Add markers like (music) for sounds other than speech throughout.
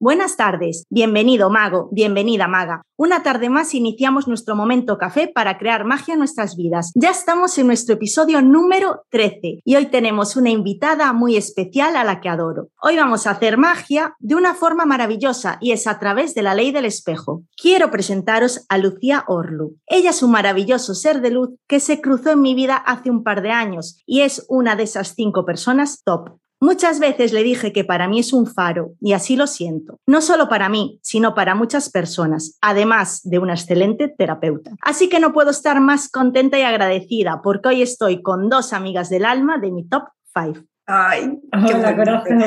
Buenas tardes, bienvenido mago, bienvenida maga. Una tarde más iniciamos nuestro momento café para crear magia en nuestras vidas. Ya estamos en nuestro episodio número 13 y hoy tenemos una invitada muy especial a la que adoro. Hoy vamos a hacer magia de una forma maravillosa y es a través de la ley del espejo. Quiero presentaros a Lucía Orlu. Ella es un maravilloso ser de luz que se cruzó en mi vida hace un par de años y es una de esas cinco personas top. Muchas veces le dije que para mí es un faro y así lo siento. No solo para mí, sino para muchas personas, además de una excelente terapeuta. Así que no puedo estar más contenta y agradecida porque hoy estoy con dos amigas del alma de mi top 5. Ay, qué corazón.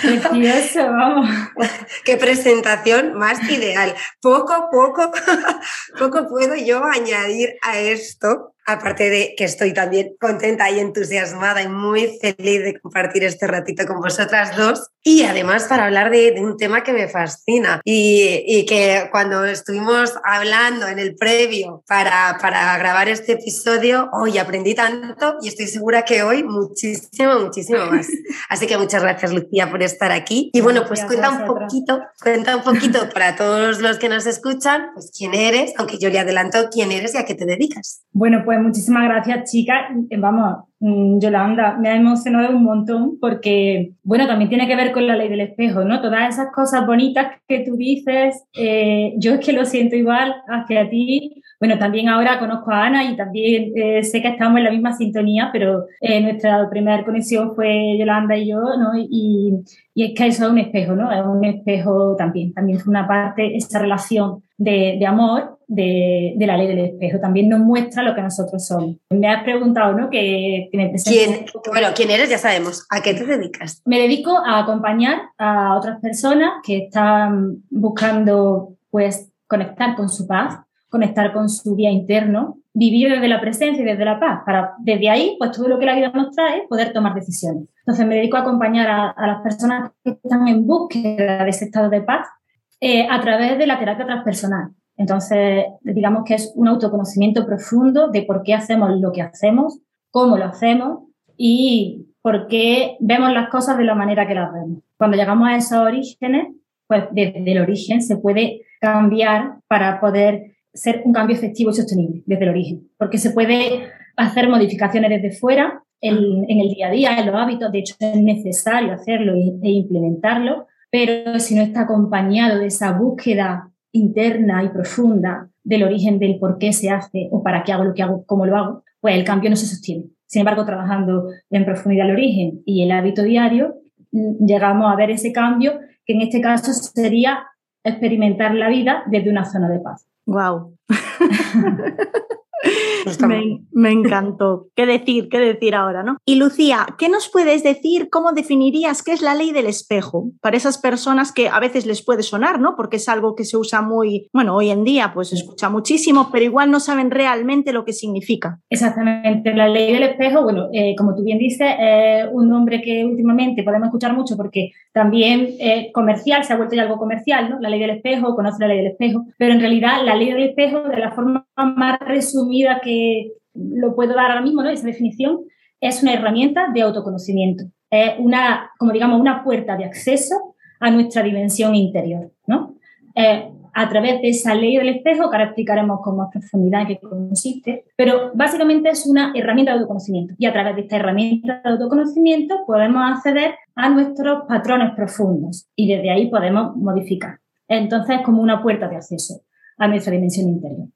Precioso, vamos. (laughs) Qué presentación más ideal. Poco, poco, (laughs) poco puedo yo añadir a esto aparte de que estoy también contenta y entusiasmada y muy feliz de compartir este ratito con vosotras dos. Y además para hablar de, un tema que me fascina y, y, que cuando estuvimos hablando en el previo para, para grabar este episodio, hoy aprendí tanto y estoy segura que hoy muchísimo, muchísimo más. (laughs) Así que muchas gracias Lucía por estar aquí. Y bueno, pues cuenta un poquito, cuenta un poquito para todos los que nos escuchan, pues quién eres, aunque yo le adelanto quién eres y a qué te dedicas. Bueno, pues pues muchísimas gracias, chicas. Eh, vamos, mm, Yolanda, me ha emocionado un montón porque, bueno, también tiene que ver con la ley del espejo, ¿no? Todas esas cosas bonitas que tú dices, eh, yo es que lo siento igual hacia ti. Bueno, también ahora conozco a Ana y también eh, sé que estamos en la misma sintonía, pero nuestra primera conexión fue Yolanda y yo, ¿no? Y, y es que eso es un espejo, ¿no? Es un espejo también, también es una parte, esa relación de, de amor de, de, la ley del espejo. También nos muestra lo que nosotros somos. Me has preguntado, ¿no? Que, me ¿Quién, bueno, ¿quién eres? Ya sabemos. ¿A qué te dedicas? Me dedico a acompañar a otras personas que están buscando, pues, conectar con su paz, conectar con su día interno, vivir desde la presencia y desde la paz, para desde ahí, pues todo lo que la vida nos trae, poder tomar decisiones. Entonces me dedico a acompañar a, a las personas que están en búsqueda de ese estado de paz eh, a través de la terapia transpersonal. Entonces, digamos que es un autoconocimiento profundo de por qué hacemos lo que hacemos, cómo lo hacemos y por qué vemos las cosas de la manera que las vemos. Cuando llegamos a esos orígenes, pues desde el origen se puede cambiar para poder ser un cambio efectivo y sostenible desde el origen, porque se puede hacer modificaciones desde fuera en, el día a día, en los hábitos, de hecho es necesario hacerlo e implementarlo, pero si no está acompañado de esa búsqueda interna y profunda del origen del por qué se hace o para qué hago lo que hago, cómo lo hago, pues el cambio no se sostiene. Sin embargo, trabajando en profundidad el origen y el hábito diario, llegamos a ver ese cambio que en este caso sería experimentar la vida desde una zona de paz. Wow. (laughs) Me, encantó. ¿Qué decir? ¿Qué decir ahora, no? Y Lucía, ¿qué nos puedes decir? ¿Cómo definirías qué es la ley del espejo? Para esas personas que a veces les puede sonar, ¿no? Porque es algo que se usa muy, bueno, hoy en día pues se escucha muchísimo, pero igual no saben realmente lo que significa. Exactamente. La ley del espejo, bueno, eh, como tú bien dices, es un nombre que últimamente podemos escuchar mucho porque también es comercial, se ha vuelto ya algo comercial, ¿no? La ley del espejo, conoce la ley del espejo, pero en realidad la ley del espejo, de la forma más resumida que lo puedo dar ahora mismo, ¿no? Esa definición es una herramienta de autoconocimiento. Es una, como digamos, una puerta de acceso a nuestra dimensión interior, ¿no? a través de esa ley del espejo, que ahora explicaremos con más profundidad en qué consiste, pero básicamente es una herramienta de autoconocimiento. Y a través de esta herramienta de autoconocimiento podemos acceder a nuestros patrones profundos y desde ahí podemos modificar. Entonces es como una puerta de acceso a nuestra dimensión interior.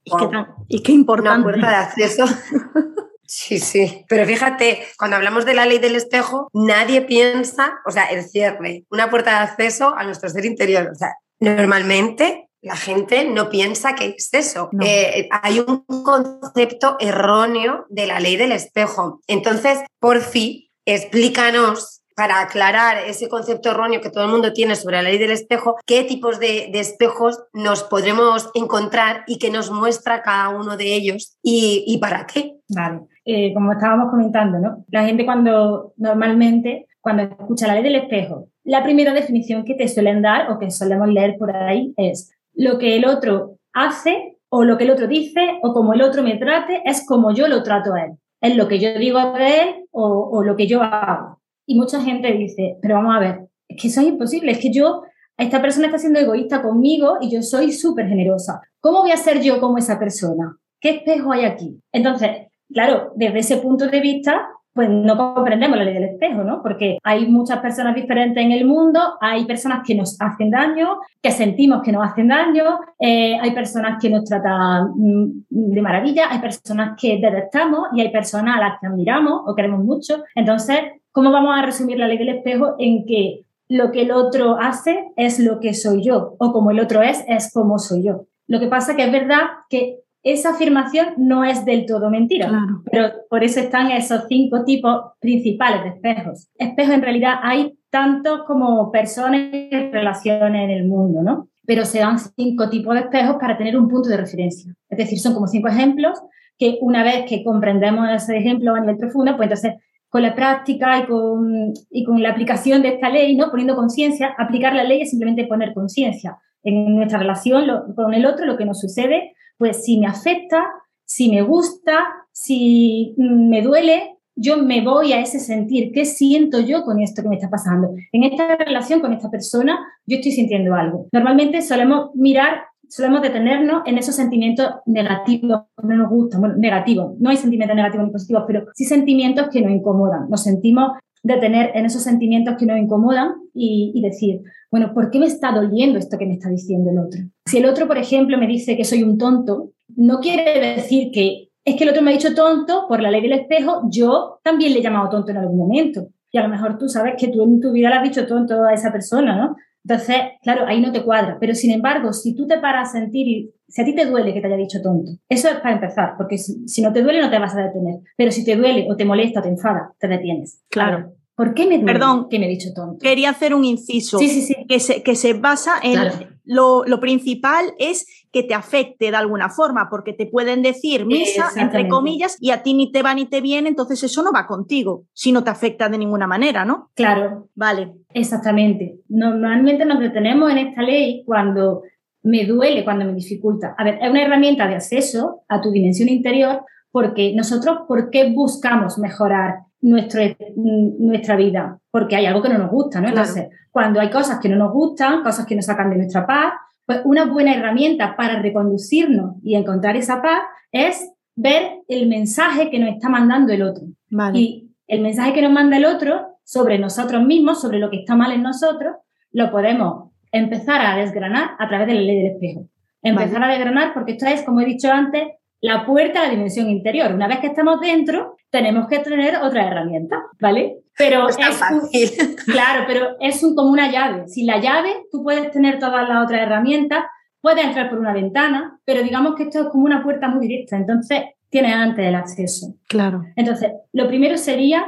¿Y, qué importante. Una puerta de acceso. (laughs) Sí, sí. Pero fíjate, cuando hablamos de la ley del espejo, nadie piensa, o sea, el cierre, una puerta de acceso a nuestro ser interior. O sea, normalmente la gente no piensa que es eso. Eh, hay un concepto erróneo de la ley del espejo. Entonces, por fin, explícanos para aclarar ese concepto erróneo que todo el mundo tiene sobre la ley del espejo, qué tipos de, espejos nos podremos encontrar y qué nos muestra cada uno de ellos y, para qué. Vale, eh, como estábamos comentando, ¿no? La gente cuando normalmente, cuando escucha la ley del espejo, la primera definición que te suelen dar o que solemos leer por ahí es lo que el otro hace o lo que el otro dice o como el otro me trate es como yo lo trato a él. Es lo que yo digo de él o, o lo que yo hago. Y mucha gente dice, pero vamos a ver, es que eso es imposible, es que yo, esta persona está siendo egoísta conmigo y yo soy súper generosa. ¿Cómo voy a ser yo como esa persona? ¿Qué espejo hay aquí? Entonces, claro, desde ese punto de vista, pues no comprendemos la ley del espejo, ¿no? Porque hay muchas personas diferentes en el mundo, hay personas que nos hacen daño, que sentimos que nos hacen daño, eh, hay personas que nos tratan mm, de maravilla, hay personas que detestamos y hay personas a las que admiramos o queremos mucho. Entonces, ¿cómo vamos a resumir la ley del espejo en que lo que el otro hace es lo que soy yo o como el otro es, es como soy yo? Lo que pasa que es verdad que esa afirmación no es del todo mentira, pero por eso están esos cinco tipos principales de espejos. Espejos en realidad hay tantos como personas y relaciones en el mundo, ¿no? Pero se dan cinco tipos de espejos para tener un punto de referencia. Es decir, son como cinco ejemplos que una vez que comprendemos ese ejemplo a nivel profundo, pues entonces con la práctica y con, y con la aplicación de esta ley, ¿no? Poniendo conciencia, aplicar la ley es simplemente poner conciencia en nuestra relación con el otro, lo que nos sucede, pues si me afecta, si me gusta, si me duele, yo me voy a ese sentir. ¿Qué siento yo con esto que me está pasando? En esta relación con esta persona, yo estoy sintiendo algo. Normalmente solemos mirar, solemos detenernos en esos sentimientos negativos no nos gustan. Bueno, negativos. No hay sentimientos negativos ni positivos, pero sí sentimientos que nos incomodan. Nos sentimos detener en esos sentimientos que nos incomodan y, y decir, bueno, ¿por qué me está doliendo esto que me está diciendo el otro? Si el otro, por ejemplo, me dice que soy un tonto, no quiere decir que es que el otro me ha dicho tonto por la ley del espejo, yo también le he llamado tonto en algún momento. Y a lo mejor tú sabes que tú en tu vida le has dicho tonto a esa persona, ¿no? Entonces, claro, ahí no te cuadra. Pero sin embargo, si tú te paras a sentir y si a ti te duele que te haya dicho tonto, eso es para empezar, porque si, no te duele no te vas a detener. Pero si te duele o te molesta o te enfada, te detienes. Claro. ¿Por qué me Perdón, que me he dicho tonto? Quería hacer un inciso sí, sí, sí. Que, se, que se basa en lo, lo, principal es que te afecte de alguna forma, porque te pueden decir misa, entre comillas, y a ti ni te va ni te viene, entonces eso no va contigo, si no te afecta de ninguna manera, ¿no? Claro. Vale. Exactamente. Normalmente nos detenemos en esta ley cuando me duele, cuando me dificulta. A ver, es una herramienta de acceso a tu dimensión interior porque nosotros, ¿por qué buscamos mejorar nuestro, nuestra vida, porque hay algo que no nos gusta, ¿no? Entonces, cuando hay cosas que no nos gustan, cosas que nos sacan de nuestra paz, una buena herramienta para reconducirnos y encontrar esa paz es ver el mensaje que nos está mandando el otro. Y el mensaje que nos manda el otro sobre nosotros mismos, sobre lo que está mal en nosotros, lo podemos empezar a desgranar a través de la ley del espejo. Empezar a desgranar porque esto es, como he dicho antes, la puerta a la dimensión interior. Una vez que estamos dentro, tenemos que tener otra herramienta, ¿vale? Pero es (laughs) claro, pero es un, como una llave. Sin la llave, tú puedes tener todas las otras herramientas, puedes entrar por una ventana, pero digamos que esto es como una puerta muy directa, entonces tienes antes el acceso. Claro. Entonces, lo primero sería,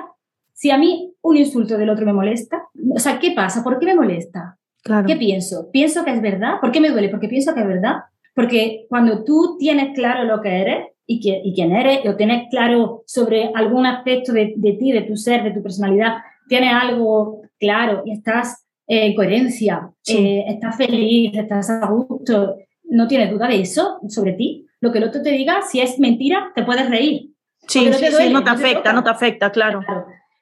si a mí un insulto del otro me molesta, o sea, ¿qué pasa? ¿Por qué me molesta? Claro. ¿Qué pienso? ¿Pienso que es verdad? ¿Por qué me duele? Porque pienso que es verdad. Porque cuando tú tienes claro lo que eres, y, quién eres, o tienes claro sobre algún aspecto de, ti, de tu ser, de tu personalidad, tienes algo claro y estás en coherencia, eh, estás feliz, estás a gusto, no tienes duda de eso sobre ti. Lo que el otro te diga, si es mentira, te puedes reír. Sí, no, te no te afecta, no te afecta, claro.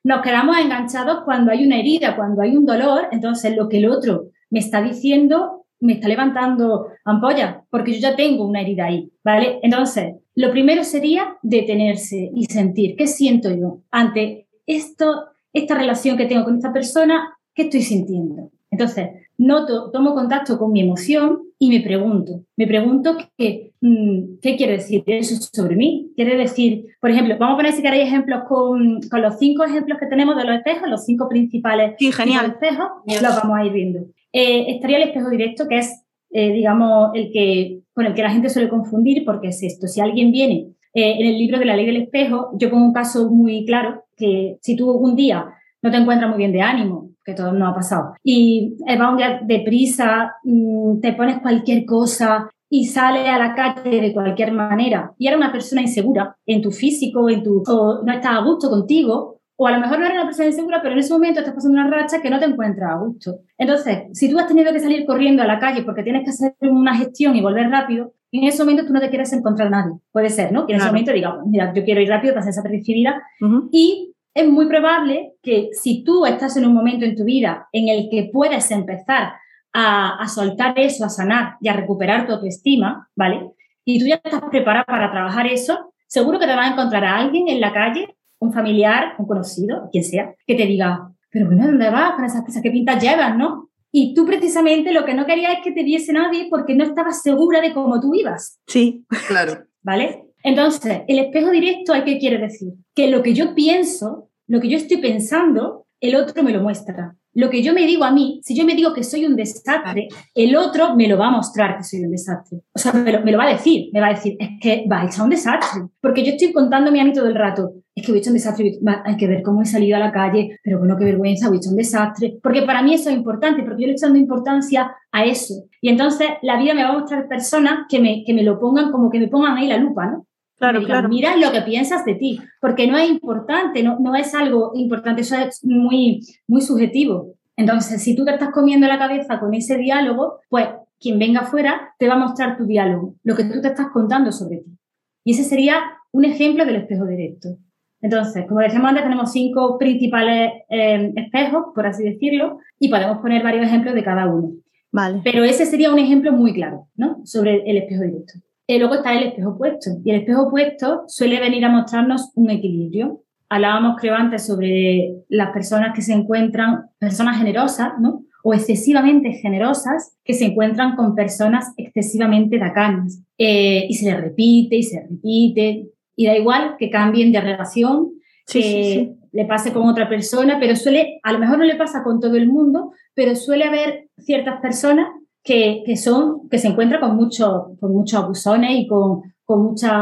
Nos quedamos enganchados cuando hay una herida, cuando hay un dolor, entonces lo que el otro me está diciendo me está levantando ampolla, porque yo ya tengo una herida ahí, ¿vale? Entonces, lo primero sería detenerse y sentir qué siento yo ante esto, esta relación que tengo con esta persona, qué estoy sintiendo. Entonces, noto, tomo contacto con mi emoción y me pregunto, me pregunto qué, mm, qué quiere decir eso sobre mí. Quiere decir, por ejemplo, vamos a poner si queréis ejemplos con, con los cinco ejemplos que tenemos de los espejos, los cinco principales sí, genial. espejos, los vamos a ir viendo. Eh, estaría el espejo directo, que es, eh, digamos, el que, con el que la gente suele confundir, porque es esto. Si alguien viene eh, en el libro de la ley del espejo, yo pongo un caso muy claro, que si tú un día no te encuentras muy bien de ánimo, que todo nos ha pasado, y vas un día deprisa, mm, te pones cualquier cosa y sales a la calle de cualquier manera y eres una persona insegura en tu físico, en tu, o no estás a gusto contigo, o a lo mejor no eres una persona insegura, pero en ese momento estás pasando una racha que no te encuentras a gusto. Entonces, si tú has tenido que salir corriendo a la calle porque tienes que hacer una gestión y volver rápido, en ese momento tú no te quieres encontrar a nadie. Puede ser, ¿no? Que en ese momento digas, mira, yo quiero ir rápido, pasar esa percibida. Y es muy probable que si tú estás en un momento en tu vida en el que puedes empezar a, a soltar eso, a sanar y a recuperar tu autoestima, ¿vale? Y tú ya estás preparada para trabajar eso, seguro que te vas a encontrar a alguien en la calle un familiar, un conocido, quien sea, que te diga, pero bueno, ¿dónde vas con esas cosas? ¿Qué pintas llevas, no? Y tú precisamente lo que no querías es que te viese nadie porque no estabas segura de cómo tú ibas. Sí, claro. ¿Vale? Entonces, el espejo directo, ¿qué quiere decir? Que lo que yo pienso, lo que yo estoy pensando, el otro me lo muestra lo que yo me digo a mí, si yo me digo que soy un desastre, el otro me lo va a mostrar que soy un desastre. O sea, me lo, va a decir, me va a decir, es que va a echar un desastre. Porque yo estoy contándome a mí todo el rato, es que a echar un desastre, hay que ver cómo he salido a la calle, pero bueno, qué vergüenza, a echar un desastre. Porque para mí eso es importante, porque yo le estoy dando importancia a eso. Y entonces la vida me va a mostrar personas que me, que me lo pongan como que me pongan ahí la lupa, ¿no? Claro, claro. Mira lo que piensas de ti, porque no es importante, no, no es algo importante, eso es muy, muy subjetivo. Entonces, si tú te estás comiendo la cabeza con ese diálogo, pues quien venga afuera te va a mostrar tu diálogo, lo que tú te estás contando sobre ti. Y ese sería un ejemplo del espejo directo. Entonces, como decíamos antes, tenemos cinco principales eh, espejos, por así decirlo, y podemos poner varios ejemplos de cada uno. Vale. Pero ese sería un ejemplo muy claro, ¿no? Sobre el espejo directo. Y luego está el espejo opuesto. Y el espejo opuesto suele venir a mostrarnos un equilibrio. Hablábamos, creo, antes sobre las personas que se encuentran, personas generosas, ¿no? O excesivamente generosas, que se encuentran con personas excesivamente tacañas. Eh, y se les repite y se repite. Y da igual que cambien de relación, que le pase con otra persona, pero suele, a lo mejor no le pasa con todo el mundo, pero suele haber ciertas personas que, que, son, que se encuentran con, mucho, con muchos abusones y con, con muchas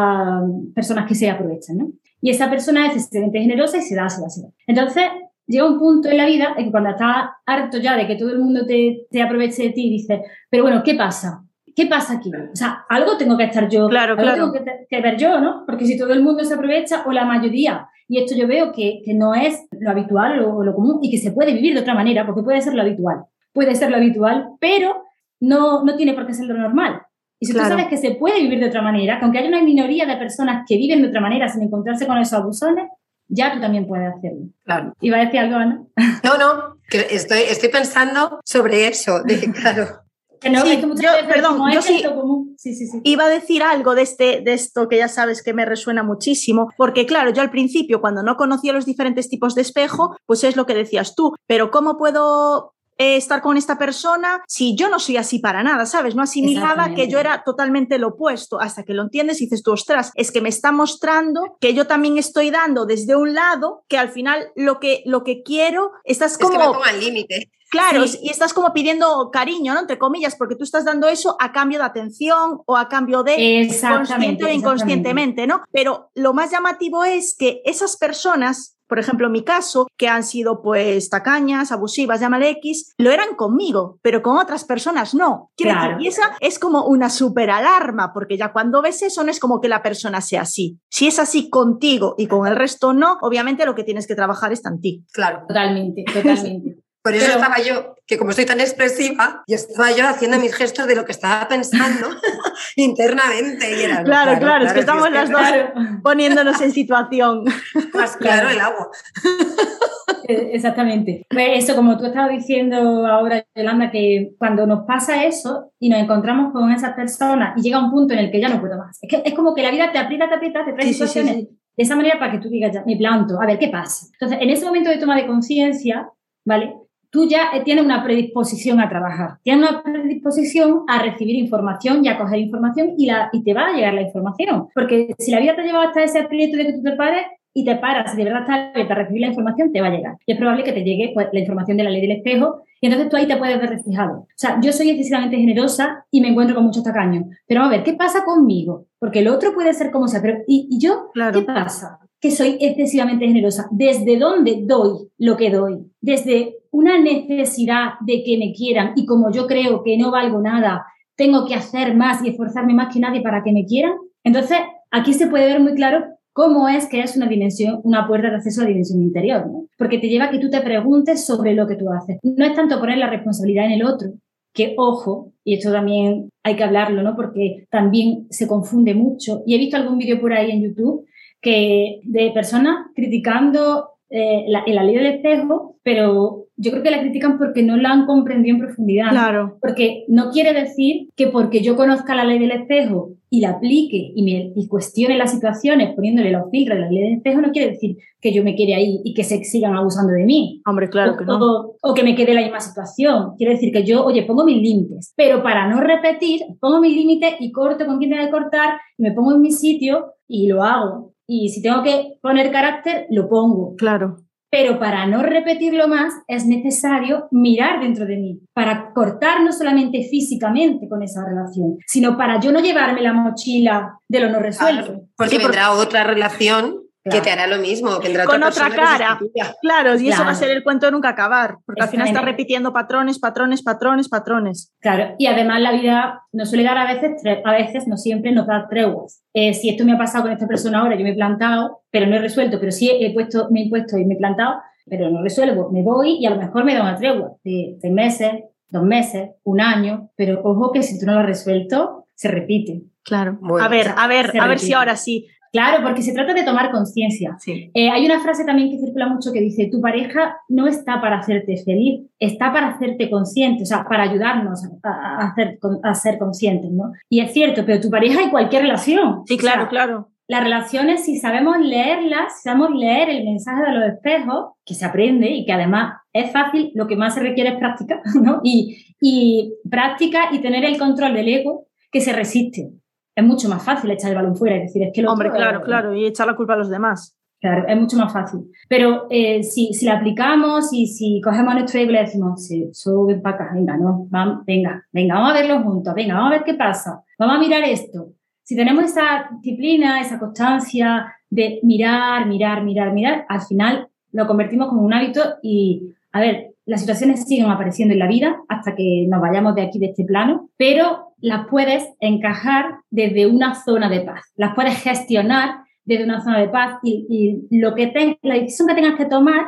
personas que se aprovechan, ¿no? Y esa persona es extremadamente generosa y se da, se da, se da. Entonces, llega un punto en la vida en que cuando estás harto ya de que todo el mundo te, te aproveche de ti, dices, pero bueno, ¿qué pasa? ¿Qué pasa aquí? O sea, algo tengo que estar yo, claro, algo claro. tengo que, que, ver yo, ¿no? Porque si todo el mundo se aprovecha, o la mayoría, y esto yo veo que, que no es lo habitual o lo común, y que se puede vivir de otra manera, porque puede ser lo habitual. Puede ser lo habitual, pero no, no tiene por qué ser lo normal. Y si Claro. tú sabes que se puede vivir de otra manera, que aunque haya una minoría de personas que viven de otra manera sin encontrarse con esos abusones, ya tú también puedes hacerlo. Claro. ¿Iba a decir algo, Ana? (laughs) No, no, que estoy, estoy pensando sobre eso, de claro. (laughs) Que no, Sí, es que yo- perdón, yo sí- común. Sí, sí, sí. Iba a decir algo de, este, de esto que ya sabes que me resuena muchísimo, porque claro, yo al principio, cuando no conocía los diferentes tipos de espejo, pues es lo que decías tú, pero ¿cómo puedo eh, estar con esta persona si yo no soy así para nada, ¿sabes? No asimilaba que yo era totalmente lo opuesto, hasta que lo entiendes y dices tú, ostras, es que me está mostrando que yo también estoy dando desde un lado que al final lo que, lo que quiero, estás Es como... que me pongo al límite. Claro, Sí. y estás como pidiendo cariño, ¿no? Entre comillas, porque tú estás dando eso a cambio de atención o a cambio de consciente o inconscientemente, ¿no? Pero lo más llamativo es que esas personas, por ejemplo, en mi caso, que han sido pues tacañas, abusivas, llámale X, lo eran conmigo, pero con otras personas no. Quiero Claro. decir, y esa es como una super alarma, porque ya cuando ves eso no es como que la persona sea así. Si es así contigo y con el resto no, obviamente lo que tienes que trabajar está en ti. Claro. Totalmente, totalmente. (laughs) Por eso Pero- estaba yo, que como soy tan expresiva, y estaba yo haciendo mis gestos de lo que estaba pensando (laughs) internamente. Y era, Claro, claro, es que estamos las dos Claro. poniéndonos en situación. (laughs) Más claro el agua. Eh, Exactamente. Pues eso, como tú estabas diciendo ahora, Yolanda, que cuando nos pasa eso y nos encontramos con esas personas y llega un punto en el que ya no puedo más. Es que es como que la vida te aprieta, te aprieta, te trae Sí, sí, sí, situaciones sí. de esa manera para que tú digas, ya, me planto, a ver, ¿qué pasa? Entonces, en ese momento de toma de conciencia, ¿vale? Tú ya eh, tienes una predisposición a trabajar, tienes una predisposición a recibir información y a coger información y, la, y te va a llegar la información. Porque si la vida te lleva hasta ese aprieto de que tú te pares y te paras, si de verdad estás abierta a recibir la información, te va a llegar. Y es probable que te llegue pues, la información de la ley del espejo y entonces tú ahí te puedes ver reflejado. O sea, yo soy excesivamente generosa y me encuentro con muchos tacaños. Pero a ver, ¿qué pasa conmigo? Porque el otro puede ser como sea, pero ¿y, y yo? Claro. ¿Qué pasa? que soy excesivamente generosa. ¿Desde dónde doy lo que doy? Desde una necesidad de que me quieran y como yo creo que no valgo nada, tengo que hacer más y esforzarme más que nadie para que me quieran. Entonces, aquí se puede ver muy claro cómo es que es una dimensión, una puerta de acceso a la dimensión interior, ¿no? Porque te lleva a que tú te preguntes sobre lo que tú haces. No es tanto poner la responsabilidad en el otro, que ojo, y esto también hay que hablarlo, ¿no? Porque también se confunde mucho. Y he visto algún vídeo por ahí en YouTube que de personas criticando eh, la, la, ley del espejo, pero yo creo que la critican porque no la han comprendido en profundidad. Claro. Porque no quiere decir que porque yo conozca la ley del espejo y la aplique y, me, y cuestione las situaciones poniéndole los filtros de la ley del espejo, no quiere decir que yo me quede ahí y que se sigan abusando de mí. Hombre, claro o, que no. O, o, que me quede en la misma situación. Quiere decir que yo, oye, pongo mis límites, pero para no repetir, pongo mis límites y corto con quien tenga que cortar y me pongo en mi sitio y lo hago. Y si tengo que poner carácter, lo pongo. Claro. Pero para no repetirlo más es necesario mirar dentro de mí, para cortar no solamente físicamente con esa relación, sino para yo no llevarme la mochila de lo no resuelto. Claro, porque sí, vendrá porque... otra relación Claro. que te hará lo mismo, vendrá con otra, otra cara. Claro, y claro. eso va a ser el cuento de nunca acabar, porque al final está repitiendo patrones, patrones, patrones, patrones. Claro, y además la vida nos suele dar a veces, a veces, no siempre, nos da treguas. Eh, si esto me ha pasado con esta persona ahora, yo me he plantado, pero no he resuelto, pero sí he puesto, me he puesto y me he plantado, pero no resuelvo, me voy y a lo mejor me da una tregua de seis meses, dos meses, un año, pero ojo que si tú no lo has resuelto, se repite. Claro. Bueno, a ver, a ver, a ver si ahora sí. Claro, porque se trata de tomar conciencia. Sí. Eh, hay una frase también que circula mucho que dice, tu pareja no está para hacerte feliz, está para hacerte consciente, o sea, para ayudarnos a, a hacer, a ser conscientes, ¿no? Y es cierto, pero tu pareja en cualquier relación. Sí, claro, o sea, claro. Las relaciones, si sabemos leerlas, si sabemos leer el mensaje de los espejos, que se aprende y que además es fácil, lo que más se requiere es práctica, (laughs) ¿no? Y, y práctica y tener el control del ego que se resiste es mucho más fácil echar el balón fuera. Es decir, es que lo Hombre, claro, claro, y echar la culpa a los demás. Claro, es mucho más fácil. Pero eh, si, si la aplicamos y si cogemos nuestro ego y le decimos, sí, sube para acá, venga, no, vamos, venga, venga, vamos a verlo juntos, venga, vamos a ver qué pasa, vamos a mirar esto. Si tenemos esa disciplina, esa constancia de mirar, mirar, mirar, mirar, al final lo convertimos como un hábito y, a ver, las situaciones siguen apareciendo en la vida hasta que nos vayamos de aquí, de este plano, pero las puedes encajar desde una zona de paz, las puedes gestionar desde una zona de paz y, y lo que te, la decisión que tengas que tomar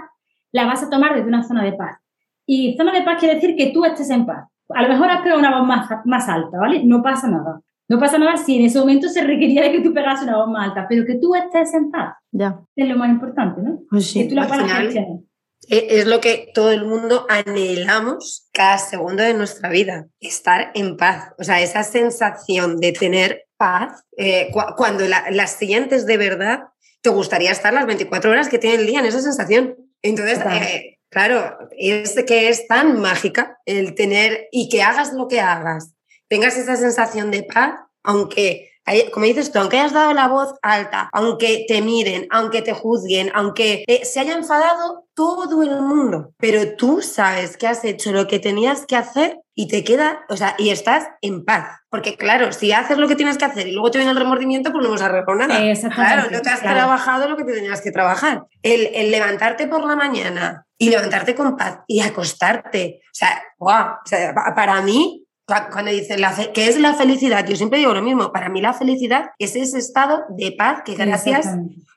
la vas a tomar desde una zona de paz. Y zona de paz quiere decir que tú estés en paz. A lo mejor has pegado una voz más, más alta, ¿vale? No pasa nada. No pasa nada si en ese momento se requería de que tú pegas una voz más alta, pero que tú estés en paz. Ya. Es lo más importante, ¿no? Pues sí. Que tú la puedas gestionar. Es lo que todo el mundo anhelamos cada segundo de nuestra vida, estar en paz. O sea, esa sensación de tener paz, eh, cu cuando la, las sientes de verdad, te gustaría estar las 24 horas que tiene el día en esa sensación. Entonces, eh, claro, es que es tan mágica el tener y que hagas lo que hagas, tengas esa sensación de paz, aunque como dices tú, aunque hayas dado la voz alta, aunque te miren, aunque te juzguen, aunque eh, se haya enfadado todo el mundo, pero tú sabes que has hecho lo que tenías que hacer y te queda, o sea, y estás en paz. Porque claro, si haces lo que tienes que hacer y luego te viene el remordimiento, pues no vas a arreglar nada. Claro, no te has claro. trabajado lo que te tenías que trabajar. El, el, levantarte por la mañana y levantarte con paz y acostarte, o sea, wow, o sea para mí cuando dicen ¿qué es la felicidad? Yo siempre digo lo mismo, para mí la felicidad es ese estado de paz que gracias,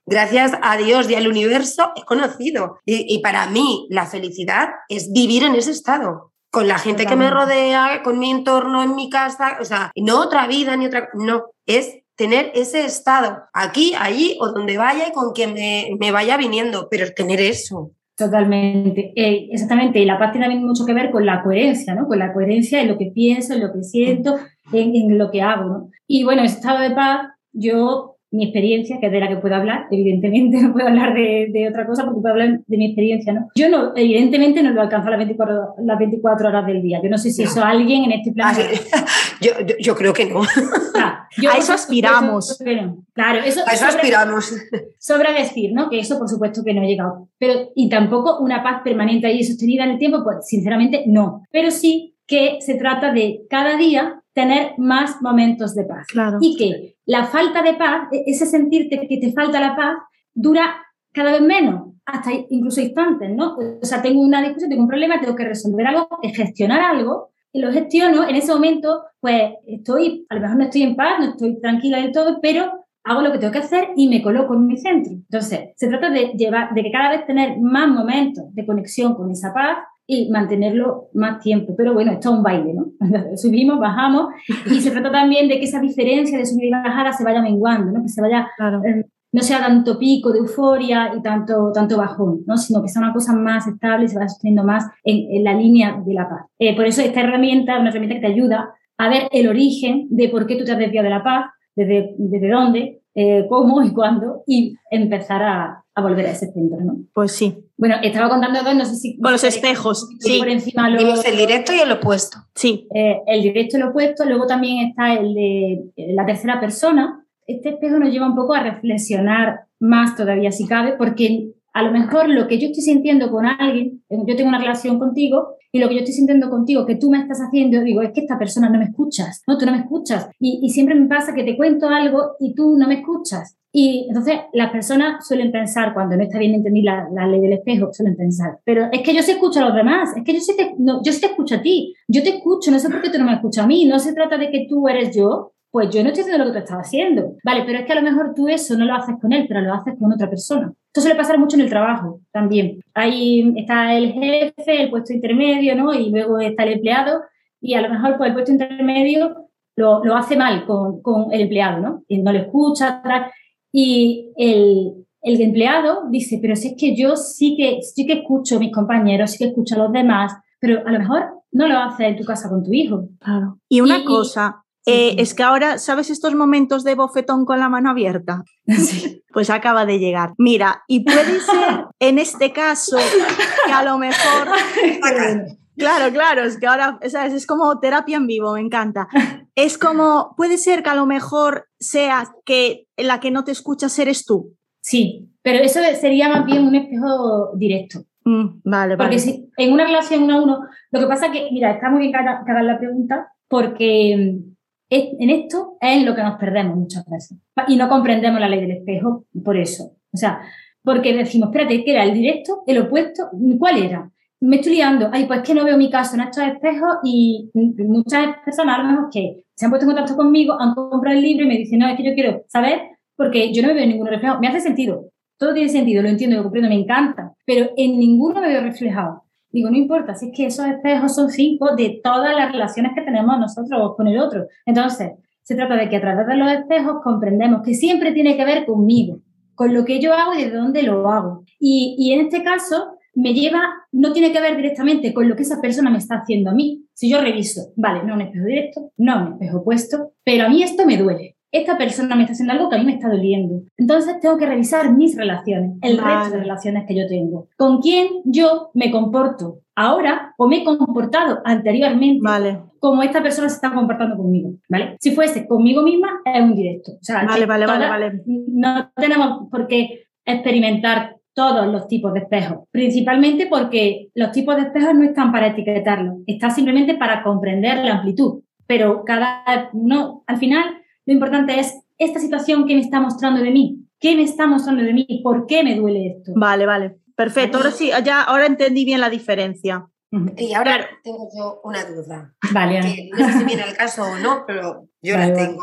gracias a Dios y al universo he conocido. Y, y, para mí la felicidad es vivir en ese estado, con la gente que me rodea, con mi entorno, en mi casa, o sea, no otra vida ni otra, no, es tener ese estado aquí, allí o donde vaya y con quien me, me vaya viniendo, pero tener eso. Totalmente, eh, exactamente. Y la paz tiene también mucho que ver con la coherencia, ¿no? Con la coherencia en lo que pienso, en lo que siento, en, en lo que hago, ¿no? Y bueno, ese estado de paz, yo, mi experiencia, que es de la que puedo hablar, evidentemente (laughs) no puedo hablar de, de otra cosa porque puedo hablar de mi experiencia, ¿no? Yo no, evidentemente no lo alcanzo las 24, las 24 horas del día. Yo no sé si eso alguien en este plan... Ah, (laughs) yo, yo, yo, creo que no. Ah, (laughs) yo, a eso aspiramos. Claro, eso, a eso sobra, aspiramos. Sobra decir, ¿no? Que eso por supuesto que no he llegado. Pero, y tampoco una paz permanente y sostenida en el tiempo, pues sinceramente no. Pero sí que se trata de cada día tener más momentos de paz. Claro. Y que la falta de paz, ese sentirte que te falta la paz, dura cada vez menos, hasta incluso instantes, ¿no? O sea, tengo una discusión, tengo un problema, tengo que resolver algo, gestionar algo, y lo gestiono, en ese momento, pues estoy, a lo mejor no estoy en paz, no estoy tranquila del todo, pero hago lo que tengo que hacer y me coloco en mi centro. Entonces, se trata de llevar, de que cada vez tener más momentos de conexión con esa paz y mantenerlo más tiempo. Pero bueno, esto es un baile, ¿no? (laughs) Subimos, bajamos y se trata también de que esa diferencia de subir y bajar se vaya menguando, ¿no? Que se vaya, eh, no sea tanto pico de euforia y tanto, tanto bajón, ¿no? Sino que sea una cosa más estable y se vaya sosteniendo más en, la línea de la paz. Eh, por eso esta herramienta es una herramienta que te ayuda a ver el origen de por qué tú te has desviado de la paz desde, desde dónde, eh, cómo y cuándo, y empezar a, a, volver a ese centro, ¿no? Pues sí. Bueno, estaba contando dos, no sé si... Con los espejos, sí. Por encima lo, el directo y el opuesto. Sí. Eh, el directo y el opuesto, luego también está el de eh, la tercera persona. Este espejo nos lleva un poco a reflexionar más todavía, si cabe, porque a lo mejor lo que yo estoy sintiendo con alguien, yo tengo una relación contigo y lo que yo estoy sintiendo contigo, que tú me estás haciendo, digo, es que esta persona no me escuchas, no, tú no me escuchas. Y, siempre me pasa que te cuento algo y tú no me escuchas. Y entonces las personas suelen pensar, cuando no está bien entender la, ley del espejo, suelen pensar, pero es que yo sí escucho a los demás, es que yo sí, te, yo sí te escucho a ti, yo te escucho, no sé por qué tú no me escuchas a mí, no se trata de que tú eres yo, pues yo no estoy haciendo lo que tú estás haciendo. Vale, pero es que a lo mejor tú eso no lo haces con él, pero lo haces con otra persona. Esto suele pasar mucho en el trabajo también. Ahí está el jefe, el puesto intermedio, ¿no? Y luego está el empleado y a lo mejor pues, el puesto intermedio lo, lo hace mal con, con, el empleado, ¿no? Y no le escucha, tal. Y el, el empleado dice, pero si es que yo sí que, sí que escucho a mis compañeros, sí que escucho a los demás, pero a lo mejor no lo haces en tu casa con tu hijo. Claro. Y una cosa, eh, es que ahora, ¿sabes estos momentos de bofetón con la mano abierta? Sí. Pues acaba de llegar. Mira, y puede ser en este caso que a lo mejor... (laughs) Claro, claro, es que ahora ¿sabes? es como terapia en vivo, me encanta. Es como, puede ser que a lo mejor sea que la que no te escuchas eres tú. Sí, pero eso sería más bien un espejo directo. Mm, vale, Porque si en una relación uno a uno, lo que pasa que, mira, está muy bien que hagas la pregunta, porque en esto es lo que nos perdemos muchas veces. Y no comprendemos la ley del espejo por eso. O sea, porque decimos, espérate, ¿qué era el directo, el opuesto? ¿Cuál era? Me estoy liando. Ay, pues que no veo mi caso en estos espejos y muchas personas a lo mejor que se han puesto en contacto conmigo, han comprado el libro y me dicen, no, es que yo quiero saber porque yo no me veo ningún reflejo. Me hace sentido. Todo tiene sentido, lo entiendo, lo comprendo, me encanta, pero en ninguno me veo reflejado. Digo, no importa, si es que esos espejos son cinco de todas las relaciones que tenemos nosotros con el otro. Entonces, se trata de que a través de los espejos comprendemos que siempre tiene que ver conmigo, con lo que yo hago y de dónde lo hago. Y, y en este caso, me lleva, no tiene que ver directamente con lo que esa persona me está haciendo a mí. Si yo reviso, vale, no un espejo directo, no un espejo opuesto, pero a mí esto me duele esta persona me está haciendo algo que a mí me está doliendo. Entonces tengo que revisar mis relaciones, el resto de relaciones que yo tengo. ¿Con quién yo me comporto ahora o me he comportado anteriormente vale. como esta persona se está comportando conmigo? ¿vale? Si fuese conmigo misma, es un directo. vale, vale, vale, vale. No tenemos por qué experimentar todos los tipos de espejos, principalmente porque los tipos de espejos no están para etiquetarlos, están simplemente para comprender la amplitud. Pero cada uno, al final, lo importante es esta situación que me está mostrando de mí. ¿Qué me está mostrando de mí? ¿Por qué me duele esto? Vale, vale. Perfecto. Ahora sí, ya ahora entendí bien la diferencia. Y ahora tengo yo una duda. Vale. no sé si viene el caso o no, pero yo la tengo.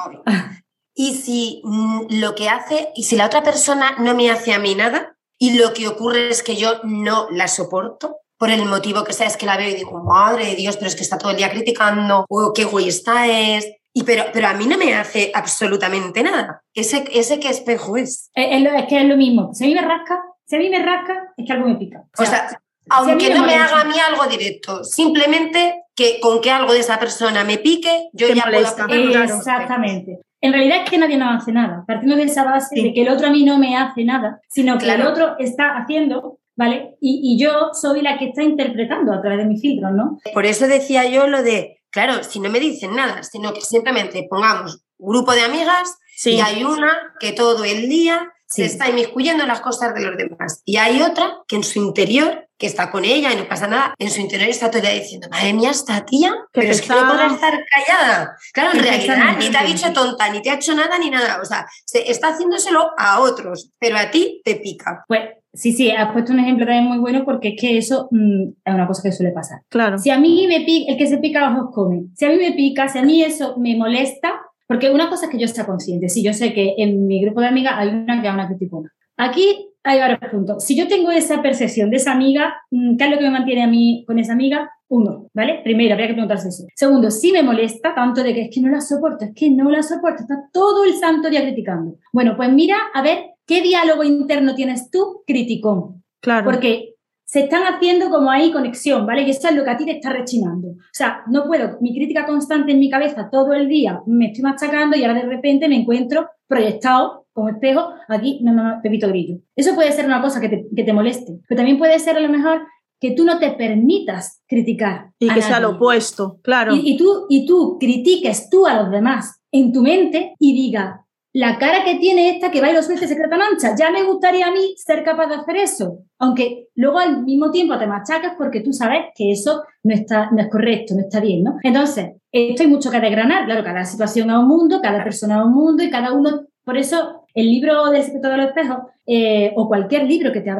Y si mm, lo que hace, y si la otra persona no me hace a mí nada, y lo que ocurre es que yo no la soporto, por el motivo que sea, es que la veo y digo, madre de Dios, pero es que está todo el día criticando, o qué está es, y pero, pero a mí no me hace absolutamente nada. ¿Ese, ese qué espejo es? Es, es, que es lo mismo. Si a mí me rasca, si a mí me rasca, es que algo me pica. O sea, aunque no me haga a mí algo directo, simplemente que con que algo de esa persona me pique, yo ya molesta. puedo Exactamente. En realidad es que nadie nos hace nada. Partimos de esa base de que el otro a mí no me hace nada, sino que el otro está haciendo ¿vale? Y, y, yo soy la que está interpretando a través de mis filtros, ¿no? Por eso decía yo lo de Claro, si no me dicen nada, sino que simplemente pongamos grupo de amigas y hay una que todo el día se está inmiscuyendo en las cosas de los demás. Y hay otra que en su interior que está con ella y no pasa nada, en su interior está todavía diciendo, madre mía, esta tía, pero es que no podrá estar callada. Claro, en realidad ni te ha dicho tonta, ni te ha hecho nada, ni nada. O sea, se está haciéndoselo a otros, pero a ti te pica. Pues Sí, sí, has puesto un ejemplo también muy bueno porque es que eso mm, es una cosa que suele pasar. Claro. Si a mí me pica, el que se pica ojos come. Si a mí me pica, si a mí eso me molesta, porque una cosa es que yo esté consciente. Si yo sé que en mi grupo de amigas hay una que es una criticona. Aquí hay varios puntos. Si yo tengo esa percepción de esa amiga, mm, ¿qué es lo que me mantiene a mí con esa amiga? Uno, ¿vale? Primero, habría que preguntarse eso. Segundo, si me molesta tanto de que es que no la soporto, es que no la soporto, está todo el santo día criticando. Bueno, pues mira a ver ¿Qué diálogo interno tienes tú, criticón? Claro. Porque se están haciendo como ahí conexión, ¿vale? Y eso es lo que a ti te está rechinando. O sea, no puedo, mi crítica constante en mi cabeza todo el día, me estoy machacando y ahora de repente me encuentro proyectado como espejo, aquí, no, no, Pepito Grillo. Eso puede ser una cosa que te, que te moleste, pero también puede ser a lo mejor que tú no te permitas criticar. Y que sea lo opuesto, claro. Y, y, tú, y tú critiques tú a los demás en tu mente y diga, la cara que tiene esta que va y los meses secreta mancha. Ya me gustaría a mí ser capaz de hacer eso. Aunque luego al mismo tiempo te machacas porque tú sabes que eso no, está, no es correcto, no está bien, ¿no? Entonces, esto hay mucho que desgranar. Claro, cada situación es un mundo, cada persona es un mundo y cada uno. Por eso, el libro del secreto del espejo eh, o cualquier libro que te,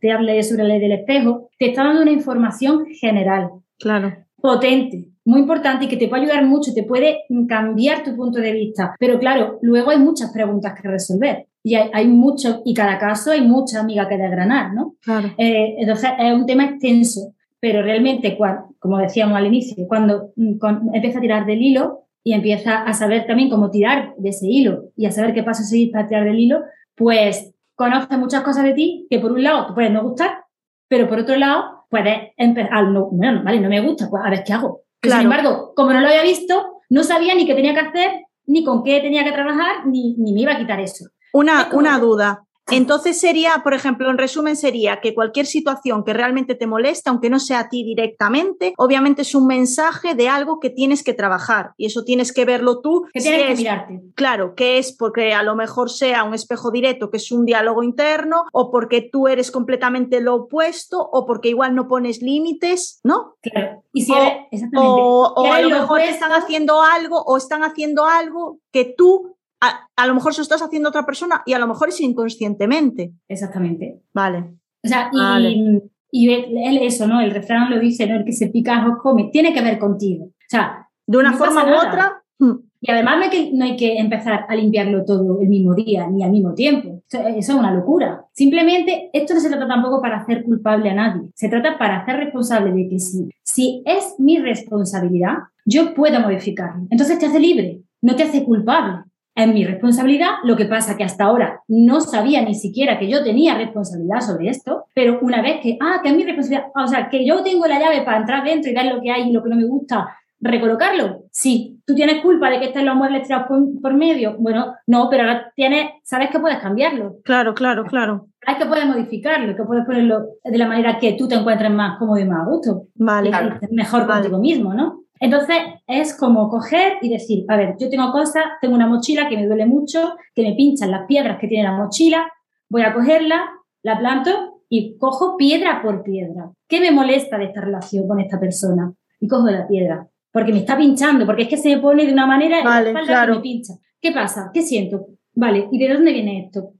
te hable sobre la ley del espejo te está dando una información general. Claro. Potente muy importante y que te puede ayudar mucho, te puede cambiar tu punto de vista. Pero claro, luego hay muchas preguntas que resolver y hay, mucho, y cada caso hay mucha amiga que desgranar, ¿no? Claro. Eh, entonces es un tema extenso, pero realmente, como decíamos al inicio, cuando, mm, empieza a tirar del hilo y empieza a saber también cómo tirar de ese hilo y a saber qué paso seguir para tirar del hilo, pues conoce muchas cosas de ti que por un lado te pueden no gustar, pero por otro lado puedes empezar, no, no, vale, no me gusta, pues a ver qué hago sin embargo, como no lo había visto, no sabía ni qué tenía que hacer, ni con qué tenía que trabajar, ni, ni me iba a quitar eso. Una, una duda. Entonces sería, por ejemplo, en resumen sería que cualquier situación que realmente te molesta, aunque no sea a ti directamente, obviamente es un mensaje de algo que tienes que trabajar y eso tienes que verlo tú. Que tienes que mirarte. Claro, que es porque a lo mejor sea un espejo directo, que es un diálogo interno, o porque tú eres completamente lo opuesto, o porque igual no pones límites, ¿no? Claro. Y si o, exactamente. o, a lo mejor están haciendo algo o están haciendo algo que tú a, lo mejor se lo estás haciendo a otra persona y a lo mejor es inconscientemente. Exactamente. Vale. O sea, y, y él eso, ¿no? El refrán lo dice, ¿no? El que se pica o come, tiene que ver contigo. O sea, de una forma u otra. Hmm. Y además no hay, que, no hay que empezar a limpiarlo todo el mismo día ni al mismo tiempo. Eso, es una locura. Simplemente, esto no se trata tampoco para hacer culpable a nadie. Se trata para hacer responsable de que si, si es mi responsabilidad, yo puedo modificarlo. Entonces te hace libre, no te hace culpable es mi responsabilidad. Lo que pasa que hasta ahora no sabía ni siquiera que yo tenía responsabilidad sobre esto, pero una vez que, ah, que es mi responsabilidad, o sea, que yo tengo la llave para entrar dentro y ver lo que hay y lo que no me gusta, recolocarlo. Sí, tú tienes culpa de que estén los muebles tirados por, medio. Bueno, no, pero ahora tienes, sabes que puedes cambiarlo. Claro, claro, claro. Sabes que puedes modificarlo, que puedes ponerlo de la manera que tú te encuentres más cómodo y más a gusto. Vale. mejor contigo mismo, ¿no? Entonces es como coger y decir, a ver, yo tengo cosas, tengo una mochila que me duele mucho, que me pinchan las piedras que tiene la mochila, voy a cogerla, la planto y cojo piedra por piedra. ¿Qué me molesta de esta relación con esta persona? Y cojo la piedra, porque me está pinchando, porque es que se me pone de una manera vale, claro. que me pincha. ¿Qué pasa? ¿Qué siento? Vale, ¿y de dónde viene esto?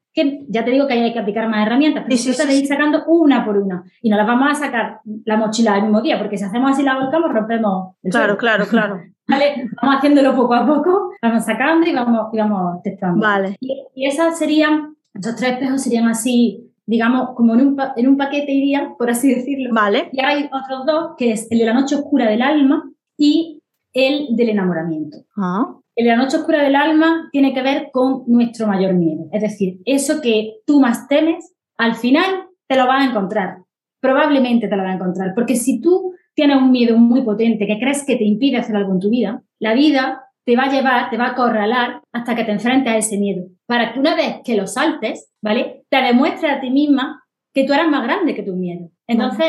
Ya te digo que hay que aplicar más herramientas, pero sí, sí, ir sacando una por una. Y no las vamos a sacar la mochila el mismo día, porque si hacemos así la volcamos, rompemos el Claro, claro, claro. (laughs) ¿Vale? Vamos haciéndolo poco a poco, vamos sacando y vamos, y vamos testando. Vale. Y, y esas serían, esos tres espejos serían así, digamos, como en un, en un paquete irían, por así decirlo. Vale. Y hay otros dos, que es el de la noche oscura del alma y el del enamoramiento. Ah. La noche oscura del alma tiene que ver con nuestro mayor miedo. Es decir, eso que tú más temes, al final te lo vas a encontrar. Probablemente te lo vas a encontrar. Porque si tú tienes un miedo muy potente que crees que te impide hacer algo en tu vida, la vida te va a llevar, te va a acorralar hasta que te enfrentes a ese miedo. Para que una vez que lo saltes, ¿vale? Te demuestre a ti misma que tú eras más grande que tu miedo. Entonces,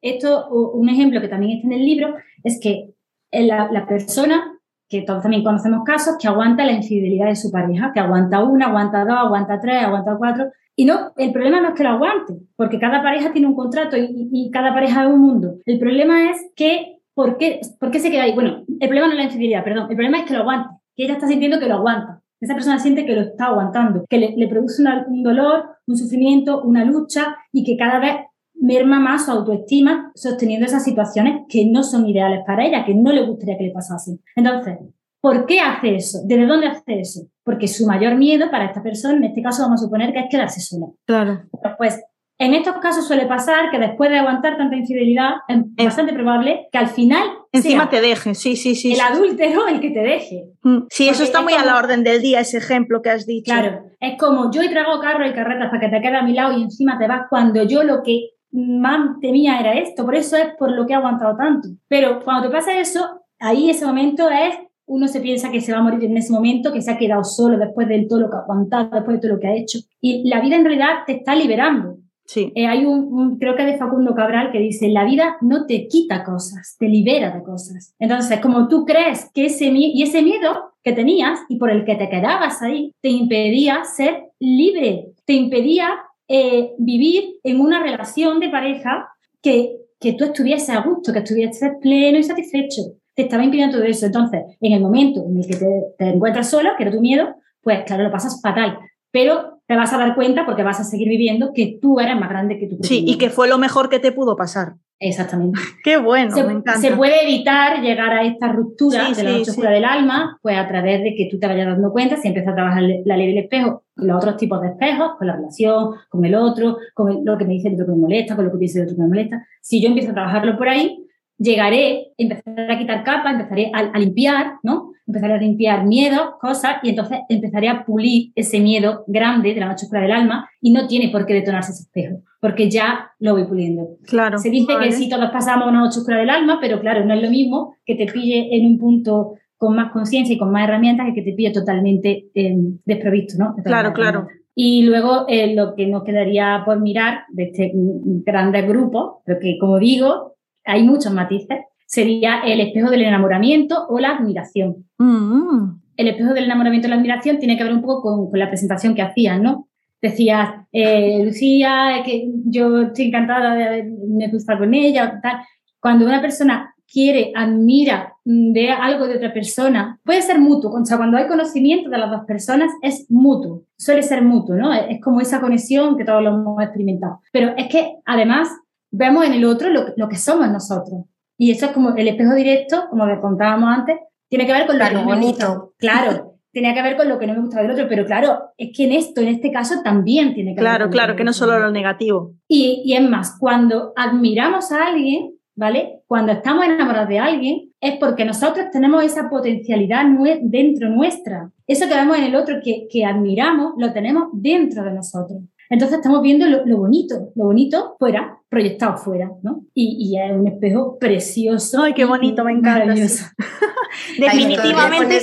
esto, un ejemplo que también está en el libro, es que la, la persona que todos también conocemos casos, que aguanta la infidelidad de su pareja, que aguanta una, aguanta dos, aguanta tres, aguanta cuatro. Y no, el problema no es que lo aguante, porque cada pareja tiene un contrato y, y cada pareja es un mundo. El problema es que, ¿por qué, ¿por qué se queda ahí? Bueno, el problema no es la infidelidad, perdón, el problema es que lo aguante, que ella está sintiendo que lo aguanta. Esa persona siente que lo está aguantando, que le, produce un dolor, un sufrimiento, una lucha y que cada vez merma más su autoestima sosteniendo esas situaciones que no son ideales para ella, que no le gustaría que le pasasen. Entonces, ¿por qué hace eso? ¿Desde dónde hace eso? Porque su mayor miedo para esta persona, en este caso vamos a suponer que es quedarse sola. Claro. Pues en estos casos suele pasar que después de aguantar tanta infidelidad, es bastante probable que al final Encima sea te deje, sí, sí, sí. el sí. adúltero (laughs) el que te deje. Mm, Sí, eso está es muy a la orden del día, ese ejemplo que has dicho. Claro, es como yo y trago carro y carretas para que te quede a mi lado y encima te vas cuando yo lo que más temía era esto, por eso es por lo que he aguantado tanto. Pero cuando te pasa eso, ahí ese momento es, uno se piensa que se va a morir en ese momento, que se ha quedado solo después de todo lo que ha aguantado, después de todo lo que ha hecho. Y la vida en realidad te está liberando. Sí. Eh, hay un, un- creo que es de Facundo Cabral que dice, la vida no te quita cosas, te libera de cosas. Entonces, como tú crees que ese miedo, y ese miedo que tenías y por el que te quedabas ahí, te impedía ser libre, te impedía eh, vivir en una relación de pareja que, que tú estuvieses a gusto, que estuvieses pleno y satisfecho. Te estaba impidiendo todo eso. Entonces, en el momento en el que te, te encuentras sola, que era tu miedo, pues claro, lo pasas fatal. Pero te vas a dar cuenta, porque vas a seguir viviendo, que tú eres más grande que tu Sí, y que fue lo mejor que te pudo pasar. Exactamente. (laughs) Qué bueno, se, me encanta. se puede evitar llegar a esta ruptura Sí, de la noche sí. oscura del alma, pues a través de que tú te vayas dando cuenta, si empiezas a trabajar la ley del espejo, los otros tipos de espejos, con la relación, con el otro, con el- lo que me dice el otro que me molesta, con lo que piensa el otro que me molesta. Si yo empiezo a trabajarlo por ahí, llegaré, empezaré a quitar capas, empezaré a, a limpiar, ¿no? Empezaré a limpiar miedos, cosas, y entonces empezaré a pulir ese miedo grande de la noche oscura del alma y no tiene por qué detonarse ese espejo, porque ya lo voy puliendo. Claro. Se dice vale. que sí, todos pasamos una noche oscura del alma, pero claro, no es lo mismo que te pille en un punto con más conciencia y con más herramientas que que te pille totalmente eh, desprovisto, ¿no? Claro, claro. Y luego eh, lo que nos quedaría por mirar de este grande grupo, porque como digo, hay muchos matices, sería el espejo del enamoramiento o la admiración. Mm, El espejo del enamoramiento y la admiración tiene que ver un poco con, con la presentación que hacías, ¿no? Decías, eh, Lucía, que yo estoy encantada de haber- me gusta con ella, tal. Cuando una persona quiere, admira, mm, ve algo de otra persona, puede ser mutuo. O sea, cuando hay conocimiento de las dos personas, es mutuo. Suele ser mutuo, ¿no? Es, como esa conexión que todos lo hemos experimentado. Pero es que, además, vemos en el otro lo, que- lo que somos nosotros. Y eso es como el espejo directo, como le contábamos antes, tiene que ver con lo Claro, que bonito. gusta. (laughs) Claro, tenía que ver con lo que no me gustaba del otro, pero claro, es que en esto, en este caso, también tiene que ver claro, claro, que no solo lo negativo. Y, y es más, cuando admiramos a alguien, ¿vale? Cuando estamos enamorados de alguien, es porque nosotros tenemos esa potencialidad nue- dentro nuestra. Eso que vemos en el otro que, que admiramos, lo tenemos dentro de nosotros. Entonces estamos viendo lo, lo bonito, lo bonito fuera, proyectado fuera, ¿no? Y, y es un espejo precioso. Ay, qué bonito, me encanta, maravilloso. (laughs) Definitivamente.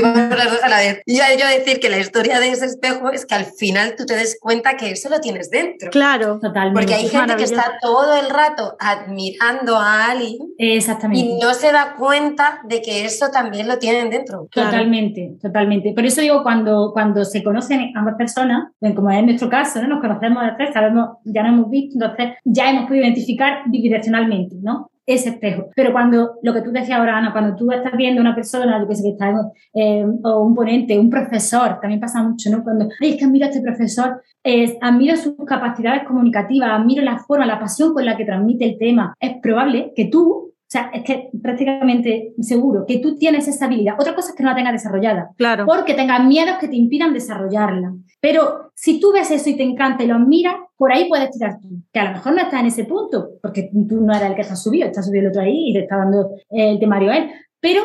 Dos a la vez. Y yo decir que la historia de ese espejo es que al final tú te des cuenta que eso lo tienes dentro. Claro. Totalmente. Porque hay gente que está todo el rato admirando a alguien Exactamente. y no se da cuenta de que eso también lo tienen dentro. Claro. Totalmente, totalmente. Por eso digo, cuando, cuando se conocen ambas personas, como es en nuestro caso, ¿no? nos conocemos de tres, sabemos, ya nos hemos entonces ya hemos podido identificar bidireccionalmente, ¿no? Ese espejo. Pero cuando, lo que tú decías ahora, Ana, cuando tú estás viendo una persona, yo que sé, que está eh, o un ponente, un profesor, también pasa mucho, ¿no? Cuando, ay, es que admiro a este profesor, es, admiro sus capacidades comunicativas, admiro la forma, la pasión con la que transmite el tema. Es probable que tú, sea, es que prácticamente seguro que tú tienes esa habilidad. Otra cosa es que no la tengas desarrollada, Claro. porque tengas miedos que te impidan desarrollarla. Pero si tú ves eso y te encanta y lo admiras, por ahí puedes tirar tú. Que a lo mejor no estás en ese punto, porque tú no eres el que está subido, está subido el otro ahí y te está dando el temario a él. Pero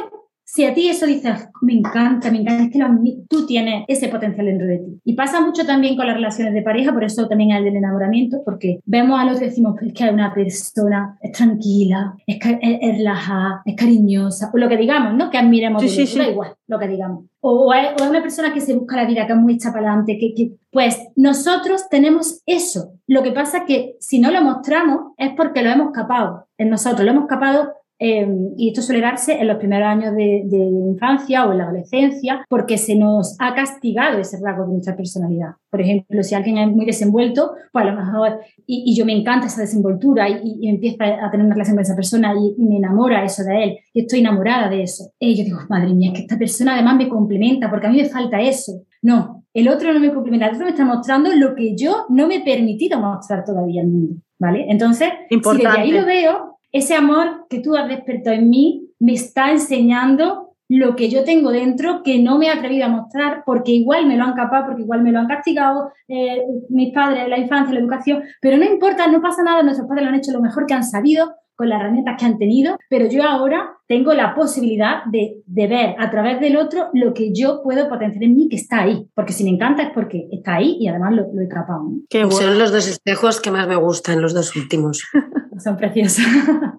si a ti eso dices, me encanta, me encanta, es que lo tú tienes ese potencial dentro de ti. Y pasa mucho también con las relaciones de pareja, por eso también el del enamoramiento, porque vemos a los que decimos "Pues es que es una persona, es tranquila, es, es, es relajada, es cariñosa, o lo que digamos, ¿no? Que admiremos Sí, del sí, otro, sí. da igual lo que digamos. O, o es, o es una persona que se busca la vida, que es muy hecha para adelante, que, que- pues nosotros tenemos eso. Lo que pasa es que si no lo mostramos es porque lo hemos capado en nosotros, lo hemos capado Em, y esto suele darse en los primeros años de, de, infancia o en la adolescencia, porque se nos ha castigado ese rasgo de nuestra personalidad. Por ejemplo, si alguien es muy desenvuelto, pues a lo mejor, y, y yo me encanta esa desenvoltura y, y, empiezo a tener una relación con esa persona y, y, me enamora eso de él, y estoy enamorada de eso. Y yo digo, madre mía, es que esta persona además me complementa, porque a mí me falta eso. No, el otro no me complementa, el otro me está mostrando lo que yo no me he permitido mostrar todavía al mundo. ¿Vale? Entonces, Importante. si desde ahí lo veo, ese amor que tú has despertado en mí me está enseñando lo que yo tengo dentro que no me he atrevido a mostrar porque igual me lo han capado, porque igual me lo han castigado eh, mis padres, la infancia, la educación, pero no importa, no pasa nada, nuestros padres lo han hecho lo mejor que han sabido con las herramientas que han tenido, pero yo ahora tengo la posibilidad de, de, ver a través del otro lo que yo puedo potenciar en mí que está ahí, porque si me encanta es porque está ahí y además lo, lo he capado. ¿no? Qué bueno. Son los dos espejos que más me gustan, los dos últimos. (laughs) Son preciosos.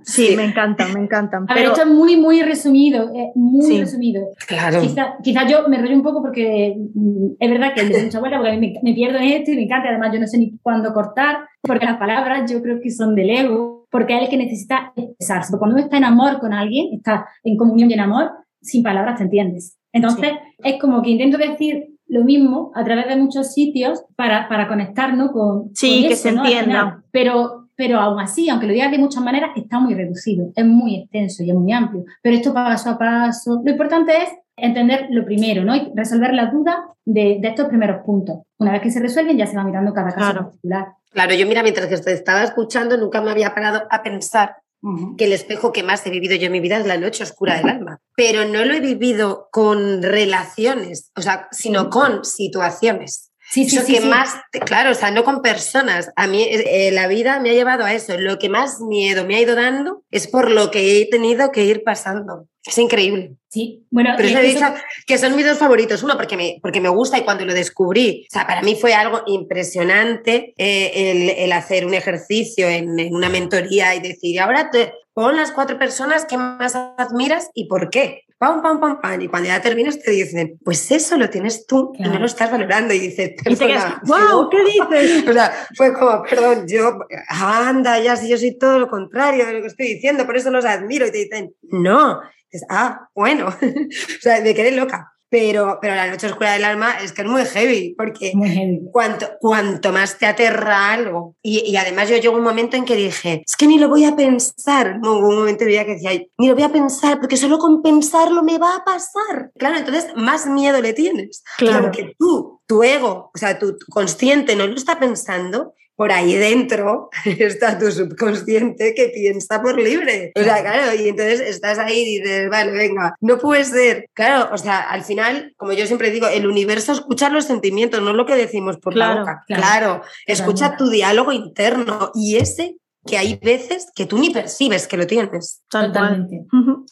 Sí, sí, me encantan, me encantan. A ver, pero... esto es muy, muy resumido, eh, muy sí. resumido. Claro. Quizá, quizá, yo me rollo un poco porque mm, es verdad que de mucha vuelta, porque a mí me, me, pierdo en esto y me encanta, además yo no sé ni cuándo cortar, porque las palabras yo creo que son del ego, porque es el que necesita expresarse. Porque cuando uno está en amor con alguien, está en comunión y en amor, sin palabras te entiendes. Entonces, sí. es como que intento decir lo mismo a través de muchos sitios para, para conectarnos con, sí, con que eso, se ¿no? entienda. Pero, pero aún así, aunque lo digas de muchas maneras, está muy reducido, es muy extenso y es muy amplio. Pero esto paso a paso. Lo importante es entender lo primero, ¿no? Y resolver las dudas de, de, estos primeros puntos. Una vez que se resuelven, ya se va mirando cada caso Claro. particular. Claro, yo mira, mientras que te estaba escuchando, nunca me había parado a pensar uh -huh. que el espejo que más he vivido yo en mi vida es la noche oscura del alma. Pero no lo he vivido con relaciones, o sea, sino con situaciones. Sí, sí, lo sí, que sí. más, claro, o sea, no con personas. A mí eh, la vida me ha llevado a eso. Lo que más miedo me ha ido dando es por lo que he tenido que ir pasando. Es increíble. Sí, bueno, pero eso he dicho que son mis dos favoritos. Uno, porque me, porque me gusta y cuando lo descubrí, o sea, para mí fue algo impresionante eh, el, el, hacer un ejercicio en, en, una mentoría y decir, ahora te pon las cuatro personas que más admiras y por qué. Pam, pam, pam, pam. Y cuando ya terminas te dicen, pues eso lo tienes tú claro. y no lo estás valorando. Y dices, y te quedas, wow, ¿qué dices? (laughs) o sea, fue como, perdón, yo, anda, ya si yo soy todo lo contrario de lo que estoy diciendo, por eso los admiro. Y te dicen, no. Dices, ah, bueno. (laughs) o sea, me quedé loca. Pero, pero la noche oscura del alma es que es muy heavy, porque muy heavy. Cuanto, cuanto más te aterra algo. Y, y, además yo llegó un momento en que dije, es que ni lo voy a pensar. No, hubo un momento de vida que decía, ni lo voy a pensar, porque solo con pensarlo me va a pasar. Claro, entonces más miedo le tienes. Claro. Porque tú, tu ego, o sea, tu, tu consciente no lo está pensando, por ahí dentro (laughs) está tu subconsciente que piensa por libre. O sea, claro, y entonces estás ahí y dices, vale, venga, no puede ser. Claro, o sea, al final, como yo siempre digo, el universo escucha los sentimientos, no lo que decimos por claro, la boca. Claro, claro escucha tu diálogo interno y ese que hay veces que tú ni percibes que lo tienes. Totalmente.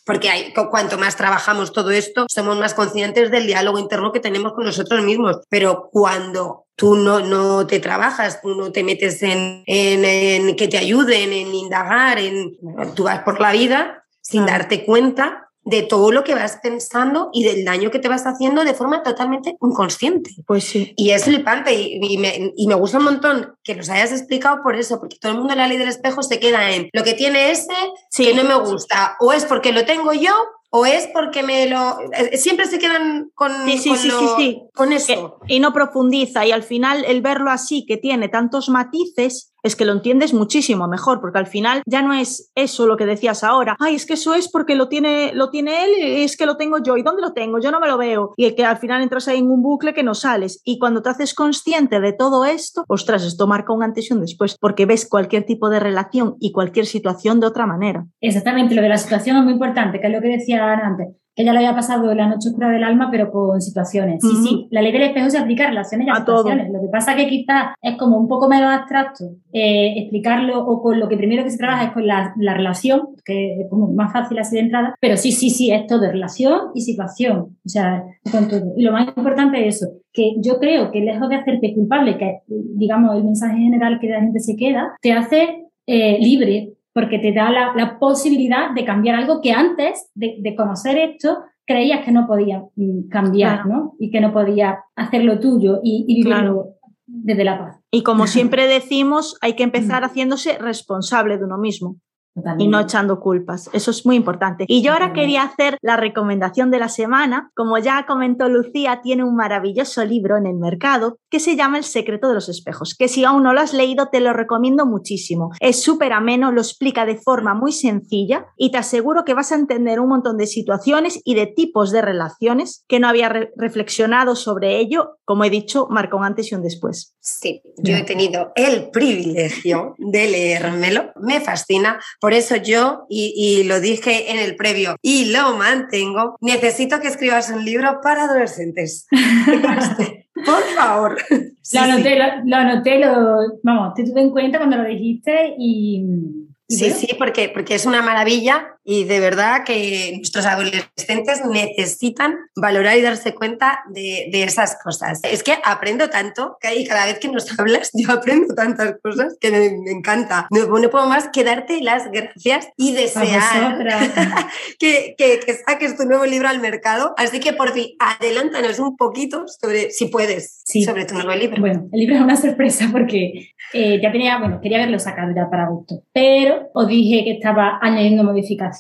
Porque hay, cuanto más trabajamos todo esto, somos más conscientes del diálogo interno que tenemos con nosotros mismos. Pero cuando tú no, no te trabajas, tú no te metes en, en, en que te ayuden, en indagar, en, tú vas por la vida sin darte cuenta de todo lo que vas pensando y del daño que te vas haciendo de forma totalmente inconsciente. Pues sí. Y es flipante y, y, me, y me gusta un montón que los hayas explicado por eso, porque todo el mundo en la ley del espejo se queda en lo que tiene ese sí. que no me gusta, o es porque lo tengo yo o es porque me lo siempre se quedan con, sí, sí, con, sí, lo, sí, sí. con eso y no profundiza y al final el verlo así que tiene tantos matices es que lo entiendes muchísimo mejor porque al final ya no es eso lo que decías ahora. Ay es que eso es porque lo tiene lo tiene él y es que lo tengo yo. Y dónde lo tengo yo no me lo veo. Y que al final entras ahí en un bucle que no sales. Y cuando te haces consciente de todo esto ostras esto marca un antes y un después porque ves cualquier tipo de relación y cualquier situación de otra manera. Exactamente lo de la situación es muy importante que es lo que decía antes, ella lo había pasado en la noche oscura del alma, pero con situaciones. Sí, uh -huh. sí, la ley del espejo se aplica a relaciones y a, a situaciones. Todo. Lo que pasa que quizás es como un poco menos abstracto eh, explicarlo o con lo que primero que se trabaja es con la, la, relación, que es como más fácil así de entrada, pero sí, sí, sí, es todo relación y situación. O sea, con todo. Y lo más importante es eso, que yo creo que lejos de hacerte culpable, que digamos el mensaje general que la gente se queda, te hace eh, libre porque te da la, la, posibilidad de cambiar algo que antes de, de conocer esto creías que no podía mm, cambiar, claro. ¿no? Y que no podía hacerlo tuyo y, y vivirlo claro. desde la paz. Y como siempre decimos, hay que empezar haciéndose responsable de uno mismo. Y no echando culpas. Eso es muy importante. Y yo ahora quería hacer la recomendación de la semana. Como ya comentó Lucía, tiene un maravilloso libro en el mercado que se llama El secreto de los espejos, que si aún no lo has leído te lo recomiendo muchísimo. Es súper ameno, lo explica de forma muy sencilla y te aseguro que vas a entender un montón de situaciones y de tipos de relaciones que no había reflexionado sobre ello. Como he dicho, marca un antes y un después. Sí, yo he tenido el privilegio de leérmelo. Me fascina por eso yo, y, lo dije en el previo, y lo mantengo, necesito que escribas un libro para adolescentes. (laughs) Por favor. lo, anoté, lo, anoté, vamos, te tuve en cuenta cuando lo dijiste y... sí, sí, porque, porque es una maravilla y de verdad que nuestros adolescentes necesitan valorar y darse cuenta de, esas cosas. Es que aprendo tanto que cada vez que nos (laughs) hablas yo aprendo tantas cosas que me, encanta. No, puedo más que darte las gracias y desear (laughs) que, que, saques tu nuevo libro al mercado. Así que por fin, adelántanos un poquito sobre, si puedes, sobre tu nuevo libro. Bueno, el libro es una sorpresa porque eh, ya tenía, bueno, quería haberlo sacado ya para gusto, pero os dije que estaba añadiendo modificaciones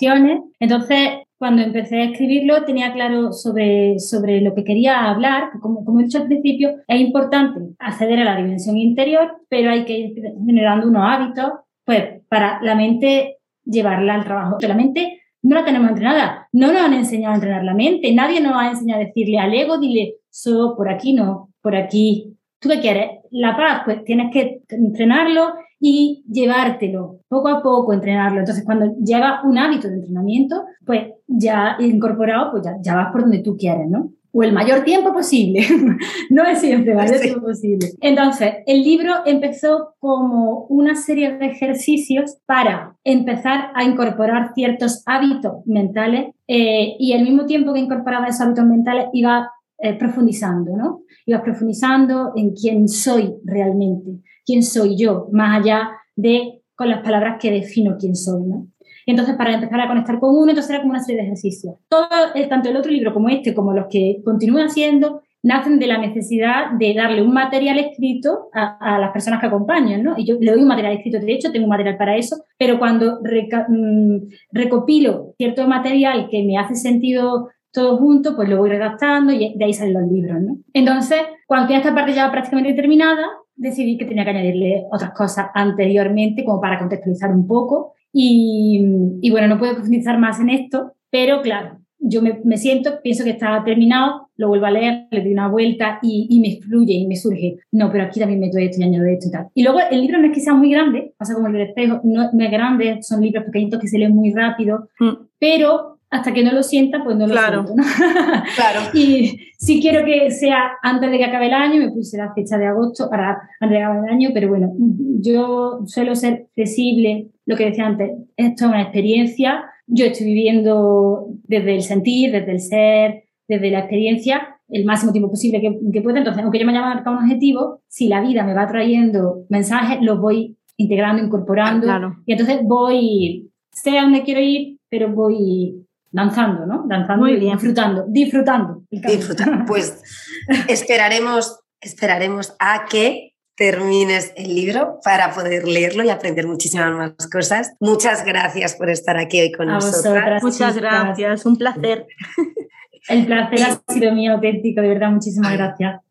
entonces, cuando empecé a escribirlo, tenía claro sobre, sobre lo que quería hablar, como, como he dicho al principio, es importante acceder a la dimensión interior, pero hay que ir generando unos hábitos, pues, para la mente llevarla al trabajo. la mente no la tenemos entrenada, no nos han enseñado a entrenar la mente, nadie nos ha enseñado a decirle al ego, dile, so, por aquí no, por aquí. ¿Tú qué quieres? La paz, pues tienes que entrenarlo y llevártelo poco a poco, entrenarlo. Entonces, cuando llega un hábito de entrenamiento, pues ya incorporado, pues ya, ya vas por donde tú quieres, ¿no? o el mayor tiempo posible. (laughs) no es siempre el mayor tiempo posible. Entonces, el libro empezó como una serie de ejercicios para empezar a incorporar ciertos hábitos mentales eh, y al mismo tiempo que incorporaba esos hábitos mentales iba eh, profundizando, ¿no? Iba profundizando en quién soy realmente quién soy yo, más allá de con las palabras que defino quién soy, ¿no? entonces, para empezar a conectar con uno, entonces era como una serie de ejercicios. Todo, tanto el otro libro como este, como los que continúan haciendo, nacen de la necesidad de darle un material escrito a, las personas que acompañan, ¿no? Y yo le doy un material escrito, de hecho, tengo un material para eso, pero cuando mm, recopilo cierto material que me hace sentido todo junto, pues lo voy redactando y de ahí salen los libros, ¿no? Entonces, cuando tenía esta parte ya prácticamente terminada, decidí que tenía que añadirle otras cosas anteriormente como para contextualizar un poco. Y, y bueno, no puedo profundizar más en esto, pero claro, yo me, me, siento, pienso que está terminado, lo vuelvo a leer, le doy una vuelta y, y, me fluye y me surge. No, pero aquí también meto esto y añado esto y tal. Y luego el libro no es que sea muy grande, pasa como el espejo, no, es grande, son libros pequeñitos que se leen muy rápido, mm. pero hasta que no lo sienta, pues no lo claro. siento. (laughs) claro. Y si quiero que sea antes de que acabe el año, me puse la fecha de agosto para antes de que acabe el año, pero bueno, yo suelo ser flexible, lo que decía antes, esto es una experiencia, yo estoy viviendo desde el sentir, desde el ser, desde la experiencia, el máximo tiempo posible que, que pueda, entonces, aunque yo me haya marcado un objetivo, si la vida me va trayendo mensajes, los voy integrando, incorporando, claro. y entonces voy, sé a dónde quiero ir, pero voy danzando, ¿no? Danzando Muy bien. disfrutando, disfrutando. Disfrutando. Pues (laughs) esperaremos, esperaremos a que termines el libro para poder leerlo y aprender muchísimas más cosas. Muchas gracias por estar aquí hoy con nosotros. Muchas gracias, un placer. (laughs) El placer ha sido mío auténtico, de verdad, muchísimas gracias.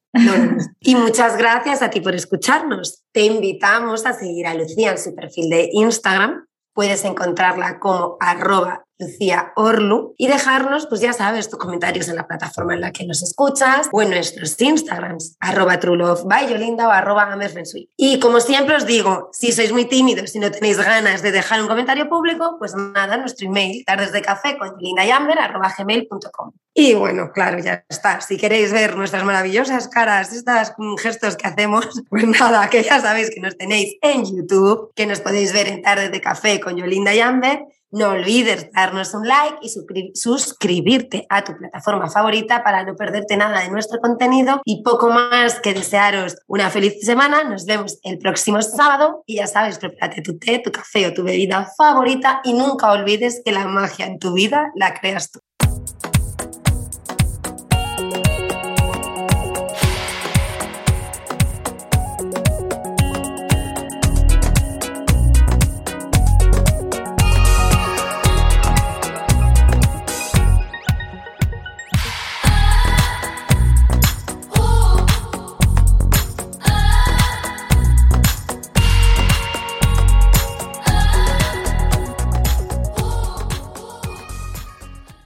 y muchas gracias a ti por escucharnos. Te invitamos a seguir a Lucía en su perfil de Instagram. Puedes encontrarla como arroba Lucía Orlu, y dejarnos, pues ya sabes, tus comentarios en la plataforma en la que nos escuchas o en nuestros Instagrams, arroba Yolinda o arroba Y como siempre os digo, si sois muy tímidos y no tenéis ganas de dejar un comentario público, pues nada, nuestro email, tardes de café con gmail.com. Y bueno, claro, ya está. Si queréis ver nuestras maravillosas caras, estos gestos que hacemos, (laughs) pues nada, que ya sabéis que nos tenéis en YouTube, que nos podéis ver en Tardes de Café con Yolinda y Amber no olvides darnos un like y suscribirte a tu plataforma favorita para no perderte nada de nuestro contenido y poco más que desearos una feliz semana. Nos vemos el próximo sábado y ya sabes, prepárate tu té, tu café o tu bebida favorita y nunca olvides que la magia en tu vida la creas tú.